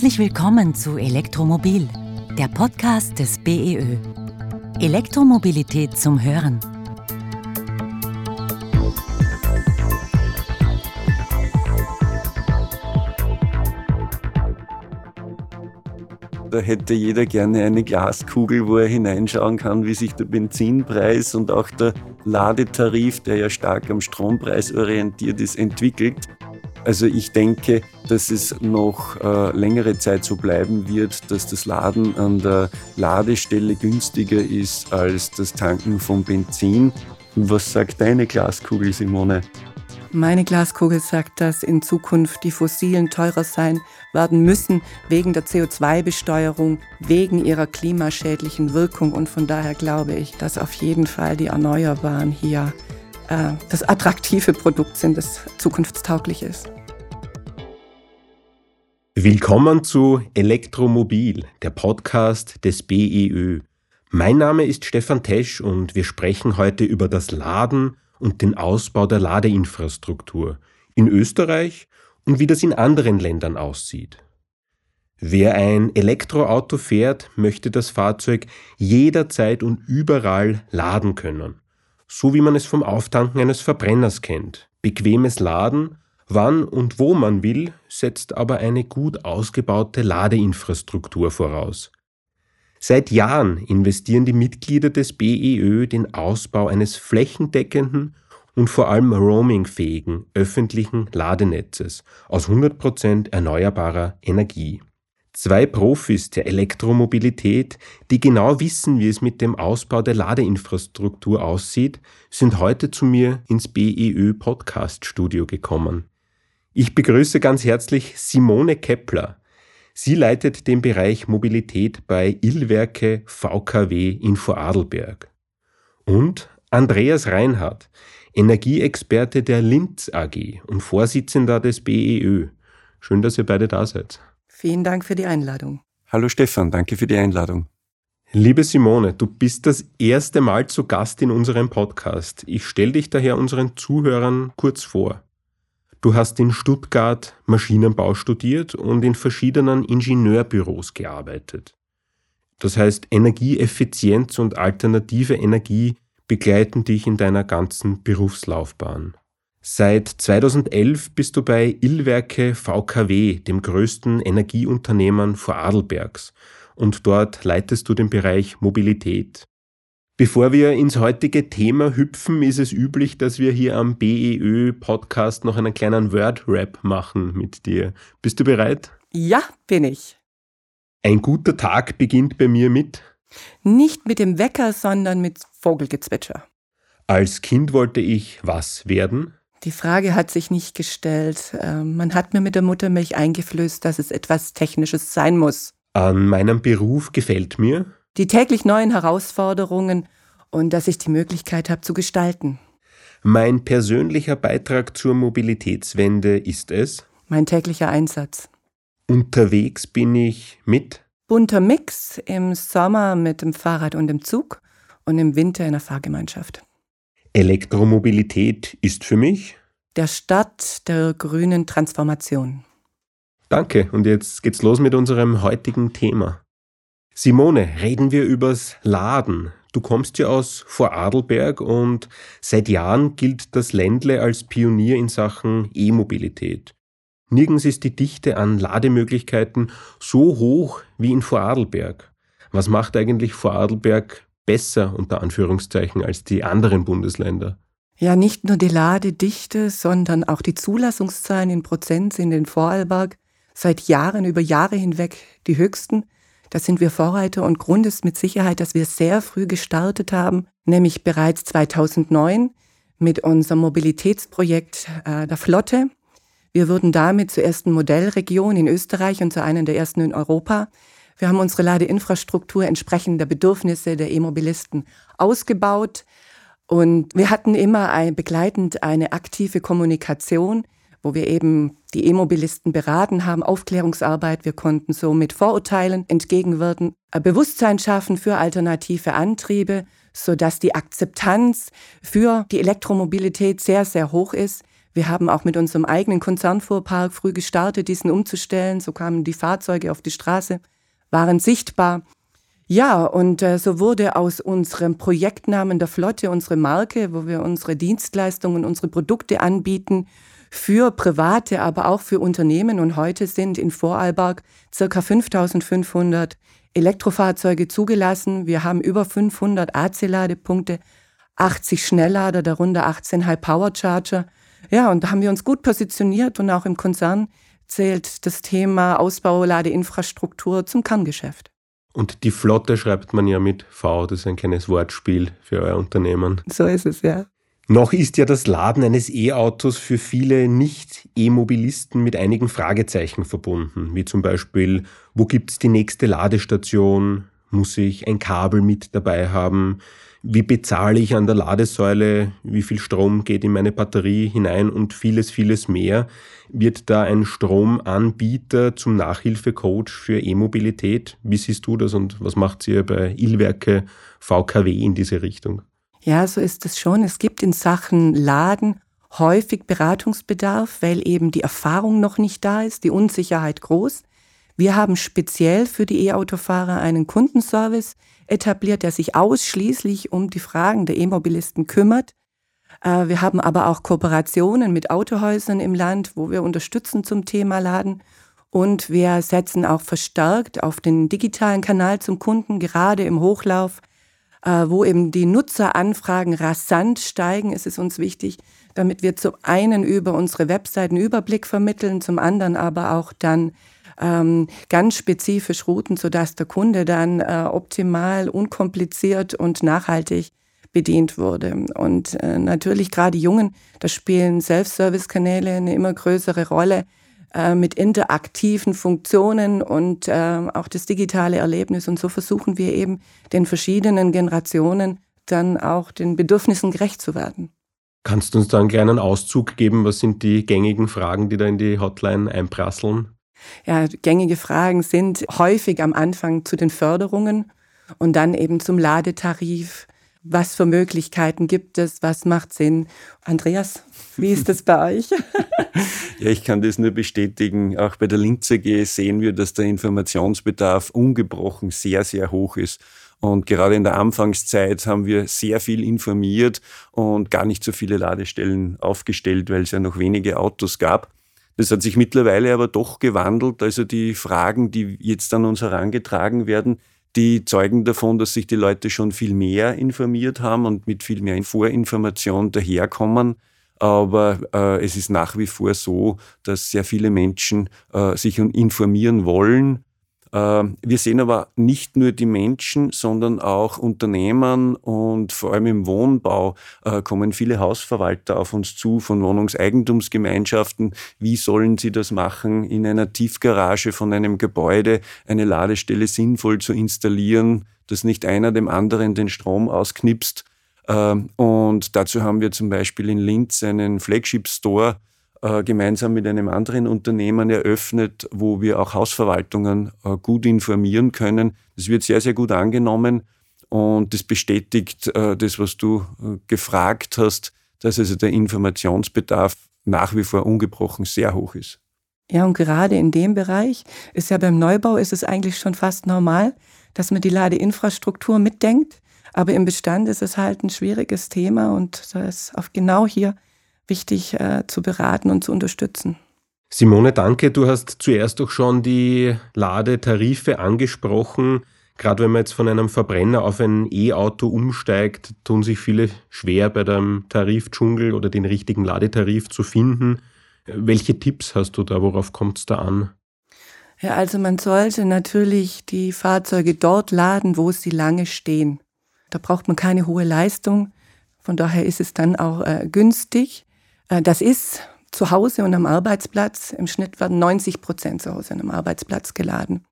Herzlich willkommen zu Elektromobil, der Podcast des BEÖ. Elektromobilität zum Hören. Da hätte jeder gerne eine Glaskugel, wo er hineinschauen kann, wie sich der Benzinpreis und auch der Ladetarif, der ja stark am Strompreis orientiert ist, entwickelt. Also ich denke, dass es noch äh, längere Zeit so bleiben wird, dass das Laden an der Ladestelle günstiger ist als das Tanken von Benzin. Was sagt deine Glaskugel, Simone? Meine Glaskugel sagt, dass in Zukunft die Fossilen teurer sein werden müssen wegen der CO2-Besteuerung, wegen ihrer klimaschädlichen Wirkung. Und von daher glaube ich, dass auf jeden Fall die Erneuerbaren hier äh, das attraktive Produkt sind, das zukunftstauglich ist. Willkommen zu Elektromobil, der Podcast des BEÖ. Mein Name ist Stefan Tesch und wir sprechen heute über das Laden und den Ausbau der Ladeinfrastruktur in Österreich und wie das in anderen Ländern aussieht. Wer ein Elektroauto fährt, möchte das Fahrzeug jederzeit und überall laden können, so wie man es vom Auftanken eines Verbrenners kennt. Bequemes Laden Wann und wo man will, setzt aber eine gut ausgebaute Ladeinfrastruktur voraus. Seit Jahren investieren die Mitglieder des BEÖ den Ausbau eines flächendeckenden und vor allem roamingfähigen öffentlichen Ladenetzes aus 100% erneuerbarer Energie. Zwei Profis der Elektromobilität, die genau wissen, wie es mit dem Ausbau der Ladeinfrastruktur aussieht, sind heute zu mir ins BEÖ Podcast Studio gekommen. Ich begrüße ganz herzlich Simone Kepler. Sie leitet den Bereich Mobilität bei Illwerke VKW in Vorarlberg. Und Andreas Reinhardt, Energieexperte der Linz AG und Vorsitzender des BEÖ. Schön, dass ihr beide da seid. Vielen Dank für die Einladung. Hallo Stefan, danke für die Einladung. Liebe Simone, du bist das erste Mal zu Gast in unserem Podcast. Ich stelle dich daher unseren Zuhörern kurz vor. Du hast in Stuttgart Maschinenbau studiert und in verschiedenen Ingenieurbüros gearbeitet. Das heißt, Energieeffizienz und alternative Energie begleiten dich in deiner ganzen Berufslaufbahn. Seit 2011 bist du bei Illwerke VKW, dem größten Energieunternehmen Vorarlbergs, und dort leitest du den Bereich Mobilität. Bevor wir ins heutige Thema hüpfen, ist es üblich, dass wir hier am BEÖ-Podcast noch einen kleinen Word-Rap machen mit dir. Bist du bereit? Ja, bin ich. Ein guter Tag beginnt bei mir mit? Nicht mit dem Wecker, sondern mit Vogelgezwitscher. Als Kind wollte ich was werden? Die Frage hat sich nicht gestellt. Ähm, man hat mir mit der Muttermilch eingeflößt, dass es etwas Technisches sein muss. An meinem Beruf gefällt mir? Die täglich neuen Herausforderungen und dass ich die Möglichkeit habe zu gestalten. Mein persönlicher Beitrag zur Mobilitätswende ist es? Mein täglicher Einsatz. Unterwegs bin ich mit? Bunter Mix im Sommer mit dem Fahrrad und dem Zug und im Winter in der Fahrgemeinschaft. Elektromobilität ist für mich? Der Start der grünen Transformation. Danke und jetzt geht's los mit unserem heutigen Thema. Simone, reden wir übers Laden. Du kommst ja aus Vorarlberg und seit Jahren gilt das Ländle als Pionier in Sachen E-Mobilität. Nirgends ist die Dichte an Lademöglichkeiten so hoch wie in Vorarlberg. Was macht eigentlich Vorarlberg besser unter Anführungszeichen als die anderen Bundesländer? Ja, nicht nur die Ladedichte, sondern auch die Zulassungszahlen in Prozent sind in Vorarlberg seit Jahren über Jahre hinweg die höchsten. Da sind wir Vorreiter und Grund ist mit Sicherheit, dass wir sehr früh gestartet haben, nämlich bereits 2009 mit unserem Mobilitätsprojekt äh, der Flotte. Wir wurden damit zur ersten Modellregion in Österreich und zu einer der ersten in Europa. Wir haben unsere Ladeinfrastruktur entsprechend der Bedürfnisse der E-Mobilisten ausgebaut und wir hatten immer ein, begleitend eine aktive Kommunikation wo wir eben die E-Mobilisten beraten haben, Aufklärungsarbeit. Wir konnten so mit Vorurteilen entgegenwirken, Bewusstsein schaffen für alternative Antriebe, sodass die Akzeptanz für die Elektromobilität sehr, sehr hoch ist. Wir haben auch mit unserem eigenen Konzernfuhrpark früh gestartet, diesen umzustellen. So kamen die Fahrzeuge auf die Straße, waren sichtbar. Ja, und äh, so wurde aus unserem Projektnamen der Flotte unsere Marke, wo wir unsere Dienstleistungen, unsere Produkte anbieten, für Private, aber auch für Unternehmen. Und heute sind in Vorarlberg circa 5500 Elektrofahrzeuge zugelassen. Wir haben über 500 AC-Ladepunkte, 80 Schnelllader, darunter 18 High-Power-Charger. Ja, und da haben wir uns gut positioniert und auch im Konzern zählt das Thema Ausbau Ladeinfrastruktur zum Kerngeschäft. Und die Flotte schreibt man ja mit V, das ist ein kleines Wortspiel für euer Unternehmen. So ist es, ja. Noch ist ja das Laden eines E-Autos für viele Nicht-E-Mobilisten mit einigen Fragezeichen verbunden, wie zum Beispiel, wo gibt's die nächste Ladestation? Muss ich ein Kabel mit dabei haben? Wie bezahle ich an der Ladesäule? Wie viel Strom geht in meine Batterie hinein? Und vieles, vieles mehr. Wird da ein Stromanbieter zum Nachhilfecoach für E-Mobilität? Wie siehst du das und was macht ihr bei Ilwerke VKW in diese Richtung? Ja, so ist es schon. Es gibt in Sachen Laden häufig Beratungsbedarf, weil eben die Erfahrung noch nicht da ist, die Unsicherheit groß. Wir haben speziell für die E-Autofahrer einen Kundenservice etabliert, der sich ausschließlich um die Fragen der E-Mobilisten kümmert. Äh, wir haben aber auch Kooperationen mit Autohäusern im Land, wo wir unterstützen zum Thema Laden. Und wir setzen auch verstärkt auf den digitalen Kanal zum Kunden, gerade im Hochlauf wo eben die Nutzeranfragen rasant steigen, ist es uns wichtig, damit wir zum einen über unsere Webseiten Überblick vermitteln, zum anderen aber auch dann ähm, ganz spezifisch routen, sodass der Kunde dann äh, optimal, unkompliziert und nachhaltig bedient wurde. Und äh, natürlich gerade Jungen, da spielen Self-Service-Kanäle eine immer größere Rolle. Äh, mit interaktiven Funktionen und äh, auch das digitale Erlebnis. Und so versuchen wir eben den verschiedenen Generationen dann auch den Bedürfnissen gerecht zu werden. Kannst du uns da einen kleinen Auszug geben? Was sind die gängigen Fragen, die da in die Hotline einprasseln? Ja, gängige Fragen sind häufig am Anfang zu den Förderungen und dann eben zum Ladetarif, was für Möglichkeiten gibt es? Was macht Sinn? Andreas, wie ist das bei euch? ja, ich kann das nur bestätigen. Auch bei der Linz AG sehen wir, dass der Informationsbedarf ungebrochen sehr, sehr hoch ist. Und gerade in der Anfangszeit haben wir sehr viel informiert und gar nicht so viele Ladestellen aufgestellt, weil es ja noch wenige Autos gab. Das hat sich mittlerweile aber doch gewandelt. Also die Fragen, die jetzt an uns herangetragen werden, die zeugen davon, dass sich die Leute schon viel mehr informiert haben und mit viel mehr Vorinformation daherkommen. Aber äh, es ist nach wie vor so, dass sehr viele Menschen äh, sich informieren wollen wir sehen aber nicht nur die Menschen, sondern auch Unternehmen und vor allem im Wohnbau äh, kommen viele Hausverwalter auf uns zu von Wohnungseigentumsgemeinschaften. Wie sollen sie das machen, in einer Tiefgarage von einem Gebäude eine Ladestelle sinnvoll zu installieren, dass nicht einer dem anderen den Strom ausknipst? Ähm, und dazu haben wir zum Beispiel in Linz einen Flagship Store, äh, gemeinsam mit einem anderen Unternehmen eröffnet, wo wir auch Hausverwaltungen äh, gut informieren können. Das wird sehr, sehr gut angenommen und das bestätigt äh, das, was du gefragt hast, dass also der Informationsbedarf nach wie vor ungebrochen sehr hoch ist. Ja, und gerade in dem Bereich ist ja beim Neubau ist es eigentlich schon fast normal, dass man die Ladeinfrastruktur mitdenkt. Aber im Bestand ist es halt ein schwieriges Thema und da ist auch genau hier wichtig äh, zu beraten und zu unterstützen. Simone, danke. Du hast zuerst auch schon die Ladetarife angesprochen. Gerade wenn man jetzt von einem Verbrenner auf ein E-Auto umsteigt, tun sich viele schwer bei dem Tarifdschungel oder den richtigen Ladetarif zu finden. Welche Tipps hast du da? Worauf kommt es da an? Ja, also man sollte natürlich die Fahrzeuge dort laden, wo sie lange stehen. Da braucht man keine hohe Leistung. Von daher ist es dann auch äh, günstig. Äh, das ist zu Hause und am Arbeitsplatz. Im Schnitt werden 90 Prozent zu Hause und am Arbeitsplatz geladen.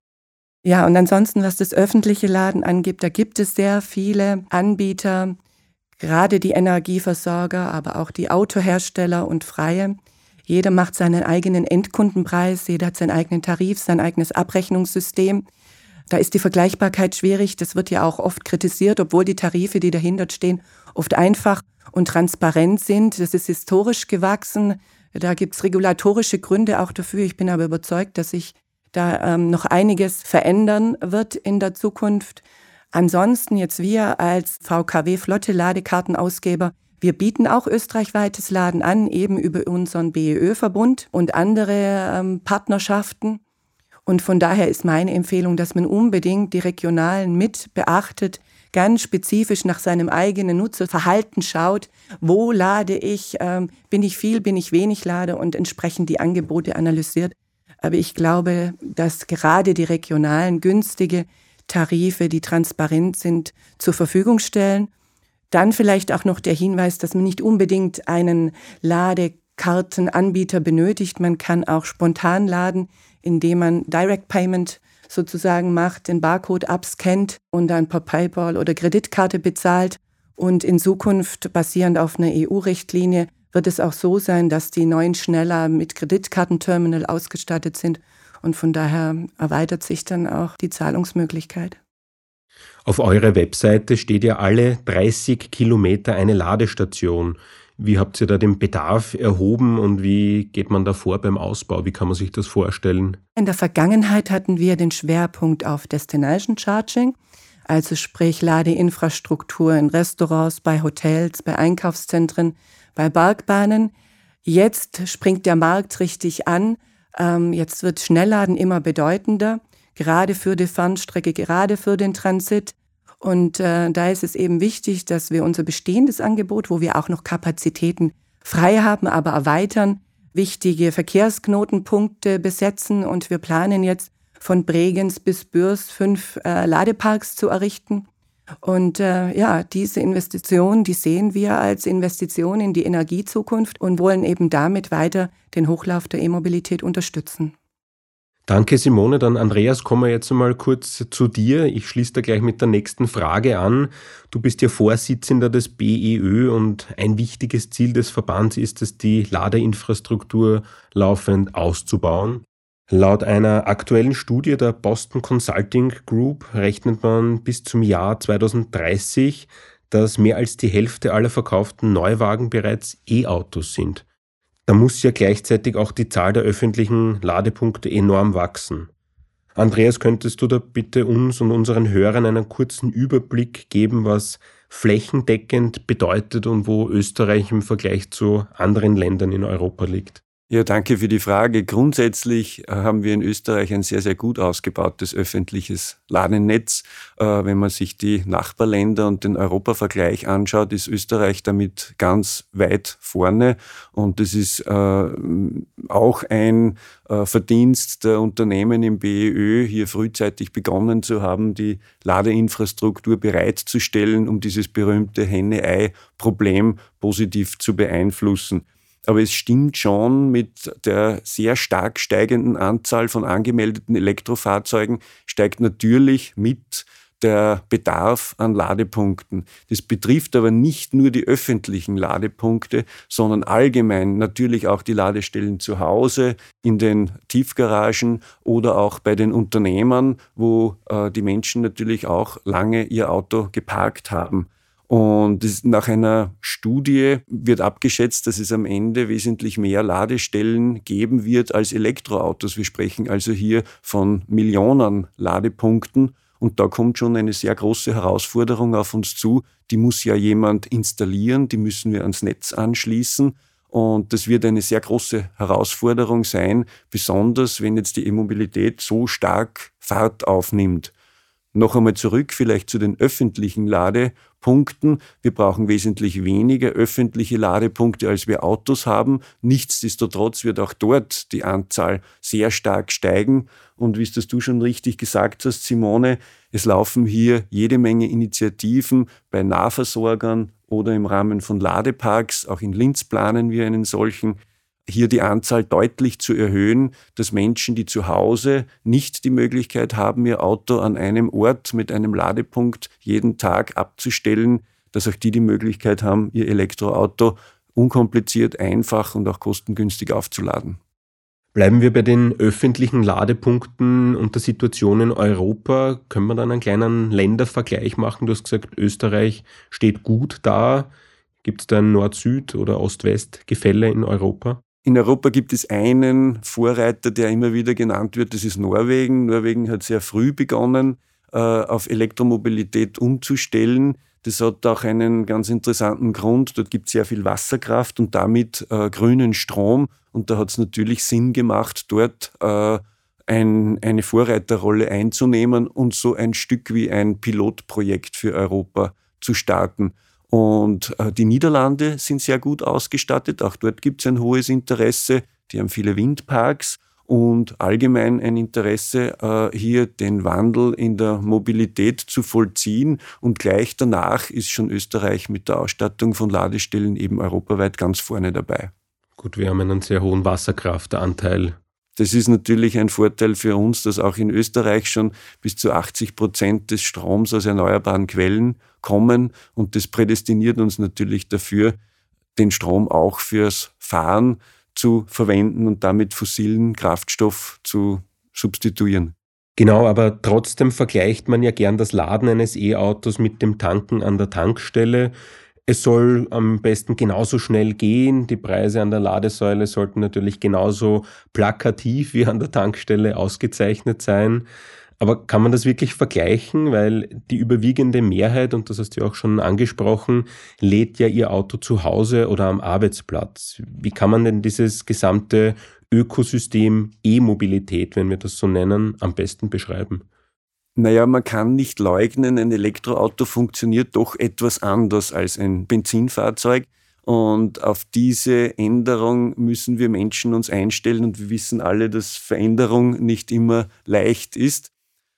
Ja, und ansonsten, was das öffentliche Laden angeht, da gibt es sehr viele Anbieter, gerade die Energieversorger, aber auch die Autohersteller und Freie. Jeder macht seinen eigenen Endkundenpreis, jeder hat seinen eigenen Tarif, sein eigenes Abrechnungssystem. Da ist die Vergleichbarkeit schwierig. Das wird ja auch oft kritisiert, obwohl die Tarife, die dahinter stehen, oft einfach und transparent sind. Das ist historisch gewachsen. Da gibt es regulatorische Gründe auch dafür. Ich bin aber überzeugt, dass sich da ähm, noch einiges verändern wird in der Zukunft. Ansonsten jetzt wir als VKW Flotte Ladekartenausgeber, wir bieten auch österreichweites Laden an, eben über unseren BEÖ-Verbund und andere ähm, Partnerschaften. Und von daher ist meine Empfehlung, dass man unbedingt die Regionalen mit beachtet, ganz spezifisch nach seinem eigenen Nutzerverhalten schaut, wo lade ich, ähm, bin ich viel, bin ich wenig lade und entsprechend die Angebote analysiert. Aber ich glaube, dass gerade die regionalen günstige Tarife, die transparent sind, zur Verfügung stellen. Dann vielleicht auch noch der Hinweis, dass man nicht unbedingt einen Ladekartenanbieter benötigt. Man kann auch spontan laden, indem man Direct Payment sozusagen macht, den Barcode abscannt und dann per PayPal oder Kreditkarte bezahlt. Und in Zukunft, basierend auf einer EU-Richtlinie, wird es auch so sein, dass die neuen Schneller mit Kreditkartenterminal ausgestattet sind. Und von daher erweitert sich dann auch die Zahlungsmöglichkeit. Auf eurer Webseite steht ja alle 30 Kilometer eine Ladestation. Wie habt ihr da den Bedarf erhoben und wie geht man da vor beim Ausbau? Wie kann man sich das vorstellen? In der Vergangenheit hatten wir den Schwerpunkt auf Destination Charging, also sprich Ladeinfrastruktur in Restaurants, bei Hotels, bei Einkaufszentren, bei Bergbahnen. Jetzt springt der Markt richtig an. Ähm, jetzt wird Schnellladen immer bedeutender, gerade für die Fernstrecke, gerade für den Transit. Und äh, da ist es eben wichtig, dass wir unser bestehendes Angebot, wo wir auch noch Kapazitäten frei haben, aber erweitern, wichtige Verkehrsknotenpunkte besetzen. Und wir planen jetzt von Bregenz bis Bürs fünf äh, Ladeparks zu errichten. Und äh, ja, diese Investition, die sehen wir als Investition in die Energiezukunft und wollen eben damit weiter den Hochlauf der E-Mobilität unterstützen. Danke, Simone. Dann Andreas, kommen wir jetzt einmal kurz zu dir. Ich schließe da gleich mit der nächsten Frage an. Du bist ja Vorsitzender des BEÖ und ein wichtiges Ziel des Verbands ist es, die Ladeinfrastruktur laufend auszubauen. Laut einer aktuellen Studie der Boston Consulting Group rechnet man bis zum Jahr 2030, dass mehr als die Hälfte aller verkauften Neuwagen bereits E-Autos sind. Da muss ja gleichzeitig auch die Zahl der öffentlichen Ladepunkte enorm wachsen. Andreas, könntest du da bitte uns und unseren Hörern einen kurzen Überblick geben, was flächendeckend bedeutet und wo Österreich im Vergleich zu anderen Ländern in Europa liegt? Ja, danke für die Frage. Grundsätzlich äh, haben wir in Österreich ein sehr, sehr gut ausgebautes öffentliches Ladennetz. Äh, wenn man sich die Nachbarländer und den Europavergleich anschaut, ist Österreich damit ganz weit vorne. Und das ist äh, auch ein Verdienst der Unternehmen im BEÖ, hier frühzeitig begonnen zu haben, die Ladeinfrastruktur bereitzustellen, um dieses berühmte Henne-Ei-Problem positiv zu beeinflussen. Aber es stimmt schon, mit der sehr stark steigenden Anzahl von angemeldeten Elektrofahrzeugen steigt natürlich mit der Bedarf an Ladepunkten. Das betrifft aber nicht nur die öffentlichen Ladepunkte, sondern allgemein natürlich auch die Ladestellen zu Hause, in den Tiefgaragen oder auch bei den Unternehmern, wo äh, die Menschen natürlich auch lange ihr Auto geparkt haben. Und nach einer Studie wird abgeschätzt, dass es am Ende wesentlich mehr Ladestellen geben wird als Elektroautos. Wir sprechen also hier von Millionen Ladepunkten. Und da kommt schon eine sehr große Herausforderung auf uns zu. Die muss ja jemand installieren, die müssen wir ans Netz anschließen. Und das wird eine sehr große Herausforderung sein, besonders wenn jetzt die E-Mobilität so stark Fahrt aufnimmt. Noch einmal zurück vielleicht zu den öffentlichen Ladepunkten. Wir brauchen wesentlich weniger öffentliche Ladepunkte, als wir Autos haben. Nichtsdestotrotz wird auch dort die Anzahl sehr stark steigen. Und wie es das du schon richtig gesagt hast, Simone, es laufen hier jede Menge Initiativen bei Nahversorgern oder im Rahmen von Ladeparks. Auch in Linz planen wir einen solchen hier die Anzahl deutlich zu erhöhen, dass Menschen, die zu Hause nicht die Möglichkeit haben, ihr Auto an einem Ort mit einem Ladepunkt jeden Tag abzustellen, dass auch die die Möglichkeit haben, ihr Elektroauto unkompliziert, einfach und auch kostengünstig aufzuladen. Bleiben wir bei den öffentlichen Ladepunkten und der Situation in Europa. Können wir dann einen kleinen Ländervergleich machen? Du hast gesagt, Österreich steht gut da. Gibt es da ein Nord-Süd- oder Ost-West-Gefälle in Europa? In Europa gibt es einen Vorreiter, der immer wieder genannt wird, das ist Norwegen. Norwegen hat sehr früh begonnen, äh, auf Elektromobilität umzustellen. Das hat auch einen ganz interessanten Grund. Dort gibt es sehr viel Wasserkraft und damit äh, grünen Strom. Und da hat es natürlich Sinn gemacht, dort äh, ein, eine Vorreiterrolle einzunehmen und so ein Stück wie ein Pilotprojekt für Europa zu starten. Und äh, die Niederlande sind sehr gut ausgestattet. Auch dort gibt es ein hohes Interesse. Die haben viele Windparks und allgemein ein Interesse, äh, hier den Wandel in der Mobilität zu vollziehen. Und gleich danach ist schon Österreich mit der Ausstattung von Ladestellen eben europaweit ganz vorne dabei. Gut, wir haben einen sehr hohen Wasserkraftanteil das ist natürlich ein Vorteil für uns, dass auch in Österreich schon bis zu 80 Prozent des Stroms aus erneuerbaren Quellen kommen. Und das prädestiniert uns natürlich dafür, den Strom auch fürs Fahren zu verwenden und damit fossilen Kraftstoff zu substituieren. Genau, aber trotzdem vergleicht man ja gern das Laden eines E-Autos mit dem Tanken an der Tankstelle. Es soll am besten genauso schnell gehen. Die Preise an der Ladesäule sollten natürlich genauso plakativ wie an der Tankstelle ausgezeichnet sein. Aber kann man das wirklich vergleichen? Weil die überwiegende Mehrheit, und das hast du auch schon angesprochen, lädt ja ihr Auto zu Hause oder am Arbeitsplatz. Wie kann man denn dieses gesamte Ökosystem E-Mobilität, wenn wir das so nennen, am besten beschreiben? Naja, man kann nicht leugnen, ein Elektroauto funktioniert doch etwas anders als ein Benzinfahrzeug. Und auf diese Änderung müssen wir Menschen uns einstellen und wir wissen alle, dass Veränderung nicht immer leicht ist.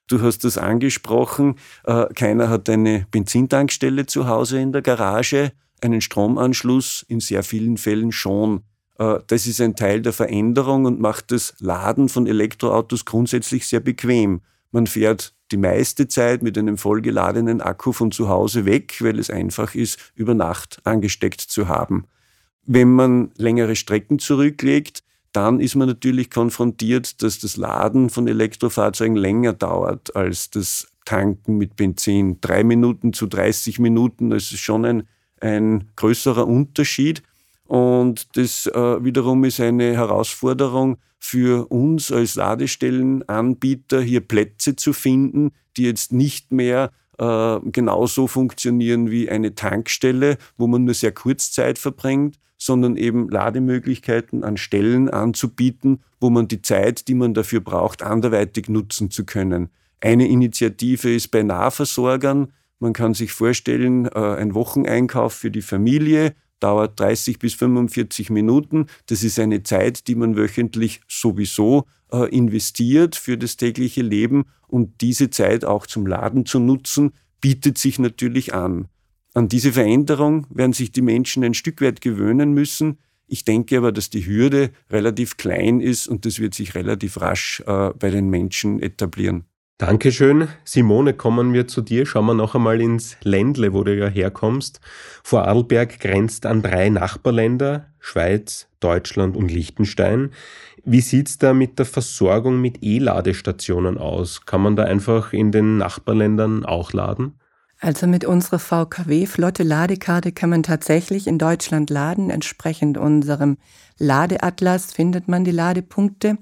Du hast das angesprochen, äh, keiner hat eine Benzintankstelle zu Hause in der Garage, einen Stromanschluss in sehr vielen Fällen schon. Äh, das ist ein Teil der Veränderung und macht das Laden von Elektroautos grundsätzlich sehr bequem. Man fährt die meiste Zeit mit einem vollgeladenen Akku von zu Hause weg, weil es einfach ist, über Nacht angesteckt zu haben. Wenn man längere Strecken zurücklegt, dann ist man natürlich konfrontiert, dass das Laden von Elektrofahrzeugen länger dauert als das Tanken mit Benzin. Drei Minuten zu 30 Minuten, das ist schon ein, ein größerer Unterschied. Und das äh, wiederum ist eine Herausforderung für uns als Ladestellenanbieter, hier Plätze zu finden, die jetzt nicht mehr äh, genauso funktionieren wie eine Tankstelle, wo man nur sehr kurz Zeit verbringt, sondern eben Lademöglichkeiten an Stellen anzubieten, wo man die Zeit, die man dafür braucht, anderweitig nutzen zu können. Eine Initiative ist bei Nahversorgern. Man kann sich vorstellen, äh, ein Wocheneinkauf für die Familie, dauert 30 bis 45 Minuten. Das ist eine Zeit, die man wöchentlich sowieso äh, investiert für das tägliche Leben und diese Zeit auch zum Laden zu nutzen, bietet sich natürlich an. An diese Veränderung werden sich die Menschen ein Stück weit gewöhnen müssen. Ich denke aber, dass die Hürde relativ klein ist und das wird sich relativ rasch äh, bei den Menschen etablieren. Dankeschön. Simone, kommen wir zu dir. Schauen wir noch einmal ins Ländle, wo du ja herkommst. Vorarlberg grenzt an drei Nachbarländer, Schweiz, Deutschland und Liechtenstein. Wie sieht's da mit der Versorgung mit E-Ladestationen aus? Kann man da einfach in den Nachbarländern auch laden? Also mit unserer VKW Flotte Ladekarte kann man tatsächlich in Deutschland laden. Entsprechend unserem Ladeatlas findet man die Ladepunkte.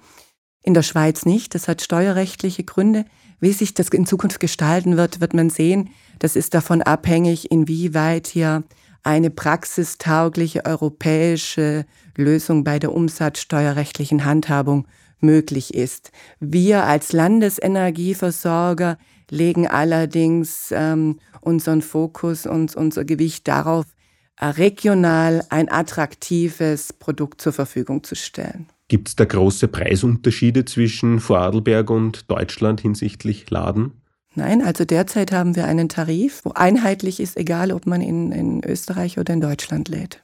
In der Schweiz nicht. Das hat steuerrechtliche Gründe. Wie sich das in Zukunft gestalten wird, wird man sehen. Das ist davon abhängig, inwieweit hier eine praxistaugliche europäische Lösung bei der umsatzsteuerrechtlichen Handhabung möglich ist. Wir als Landesenergieversorger legen allerdings ähm, unseren Fokus und unser Gewicht darauf, äh, regional ein attraktives Produkt zur Verfügung zu stellen. Gibt es da große Preisunterschiede zwischen Vorarlberg und Deutschland hinsichtlich Laden? Nein, also derzeit haben wir einen Tarif, wo einheitlich ist, egal ob man in, in Österreich oder in Deutschland lädt.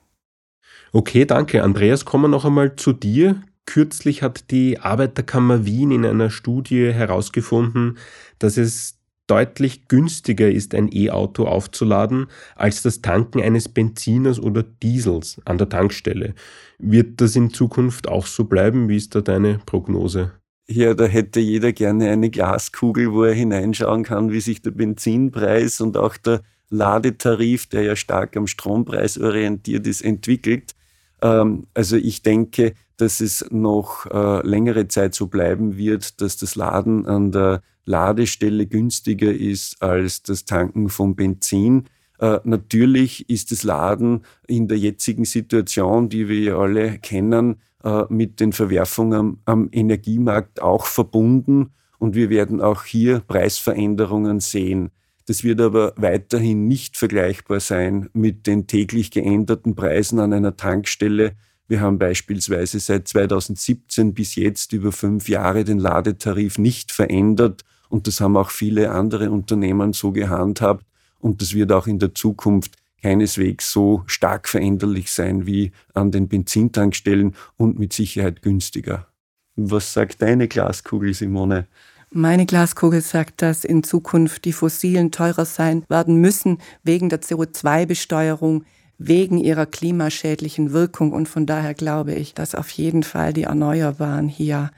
Okay, danke. Andreas, kommen wir noch einmal zu dir. Kürzlich hat die Arbeiterkammer Wien in einer Studie herausgefunden, dass es deutlich günstiger ist, ein E-Auto aufzuladen, als das Tanken eines Benziners oder Diesels an der Tankstelle. Wird das in Zukunft auch so bleiben? Wie ist da deine Prognose? Ja, da hätte jeder gerne eine Glaskugel, wo er hineinschauen kann, wie sich der Benzinpreis und auch der Ladetarif, der ja stark am Strompreis orientiert ist, entwickelt. Ähm, also ich denke, dass es noch äh, längere Zeit so bleiben wird, dass das Laden an der Ladestelle günstiger ist als das Tanken von Benzin. Äh, natürlich ist das Laden in der jetzigen Situation, die wir ja alle kennen, äh, mit den Verwerfungen am, am Energiemarkt auch verbunden. Und wir werden auch hier Preisveränderungen sehen. Das wird aber weiterhin nicht vergleichbar sein mit den täglich geänderten Preisen an einer Tankstelle. Wir haben beispielsweise seit 2017 bis jetzt über fünf Jahre den Ladetarif nicht verändert und das haben auch viele andere Unternehmen so gehandhabt und das wird auch in der Zukunft keineswegs so stark veränderlich sein wie an den Benzintankstellen und mit Sicherheit günstiger. Was sagt deine Glaskugel, Simone? Meine Glaskugel sagt, dass in Zukunft die Fossilen teurer sein werden müssen wegen der CO2-Besteuerung, wegen ihrer klimaschädlichen Wirkung. Und von daher glaube ich, dass auf jeden Fall die Erneuerbaren hier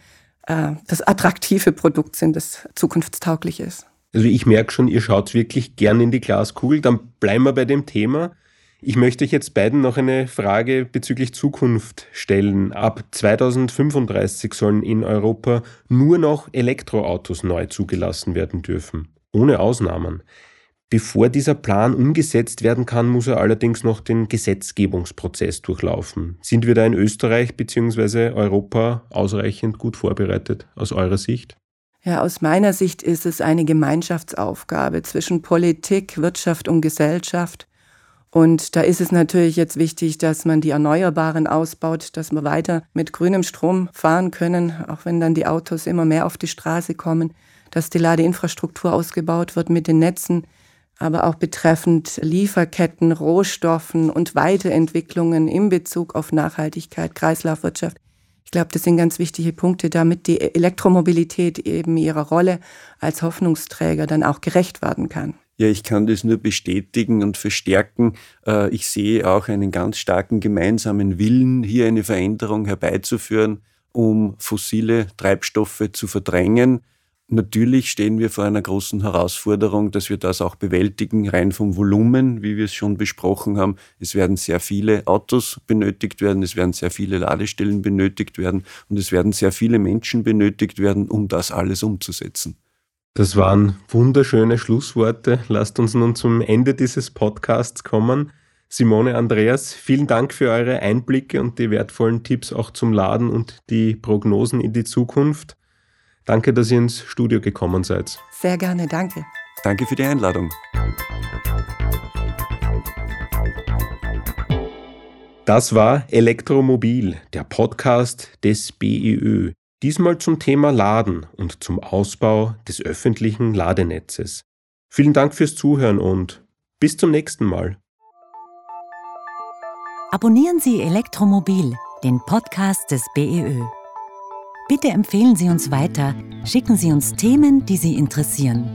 äh, das attraktive Produkt sind, das zukunftstauglich ist. Also ich merke schon, ihr schaut wirklich gern in die Glaskugel. Dann bleiben wir bei dem Thema. Ich möchte euch jetzt beiden noch eine Frage bezüglich Zukunft stellen. Ab 2035 sollen in Europa nur noch Elektroautos neu zugelassen werden dürfen, ohne Ausnahmen. Bevor dieser Plan umgesetzt werden kann, muss er allerdings noch den Gesetzgebungsprozess durchlaufen. Sind wir da in Österreich bzw. Europa ausreichend gut vorbereitet aus eurer Sicht? Ja, aus meiner Sicht ist es eine Gemeinschaftsaufgabe zwischen Politik, Wirtschaft und Gesellschaft. Und da ist es natürlich jetzt wichtig, dass man die Erneuerbaren ausbaut, dass wir weiter mit grünem Strom fahren können, auch wenn dann die Autos immer mehr auf die Straße kommen, dass die Ladeinfrastruktur ausgebaut wird mit den Netzen, aber auch betreffend Lieferketten, Rohstoffen und Weiterentwicklungen in Bezug auf Nachhaltigkeit, Kreislaufwirtschaft. Ich glaube, das sind ganz wichtige Punkte, damit die Elektromobilität eben ihrer Rolle als Hoffnungsträger dann auch gerecht werden kann. Ja, ich kann das nur bestätigen und verstärken. Äh, ich sehe auch einen ganz starken gemeinsamen Willen, hier eine Veränderung herbeizuführen, um fossile Treibstoffe zu verdrängen. Natürlich stehen wir vor einer großen Herausforderung, dass wir das auch bewältigen, rein vom Volumen, wie wir es schon besprochen haben. Es werden sehr viele Autos benötigt werden, es werden sehr viele Ladestellen benötigt werden und es werden sehr viele Menschen benötigt werden, um das alles umzusetzen. Das waren wunderschöne Schlussworte. Lasst uns nun zum Ende dieses Podcasts kommen. Simone, Andreas, vielen Dank für eure Einblicke und die wertvollen Tipps auch zum Laden und die Prognosen in die Zukunft. Danke, dass ihr ins Studio gekommen seid. Sehr gerne, danke. Danke für die Einladung. Das war Elektromobil, der Podcast des BEÖ. Diesmal zum Thema Laden und zum Ausbau des öffentlichen Ladenetzes. Vielen Dank fürs Zuhören und bis zum nächsten Mal. Abonnieren Sie Elektromobil, den Podcast des BEÖ. Bitte empfehlen Sie uns weiter, schicken Sie uns Themen, die Sie interessieren.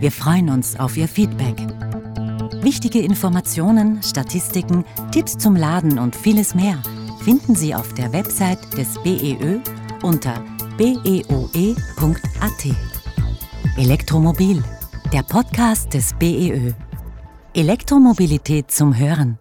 Wir freuen uns auf Ihr Feedback. Wichtige Informationen, Statistiken, Tipps zum Laden und vieles mehr finden Sie auf der Website des BEÖ unter beoe.at. Elektromobil, der Podcast des BEÖ. Elektromobilität zum Hören.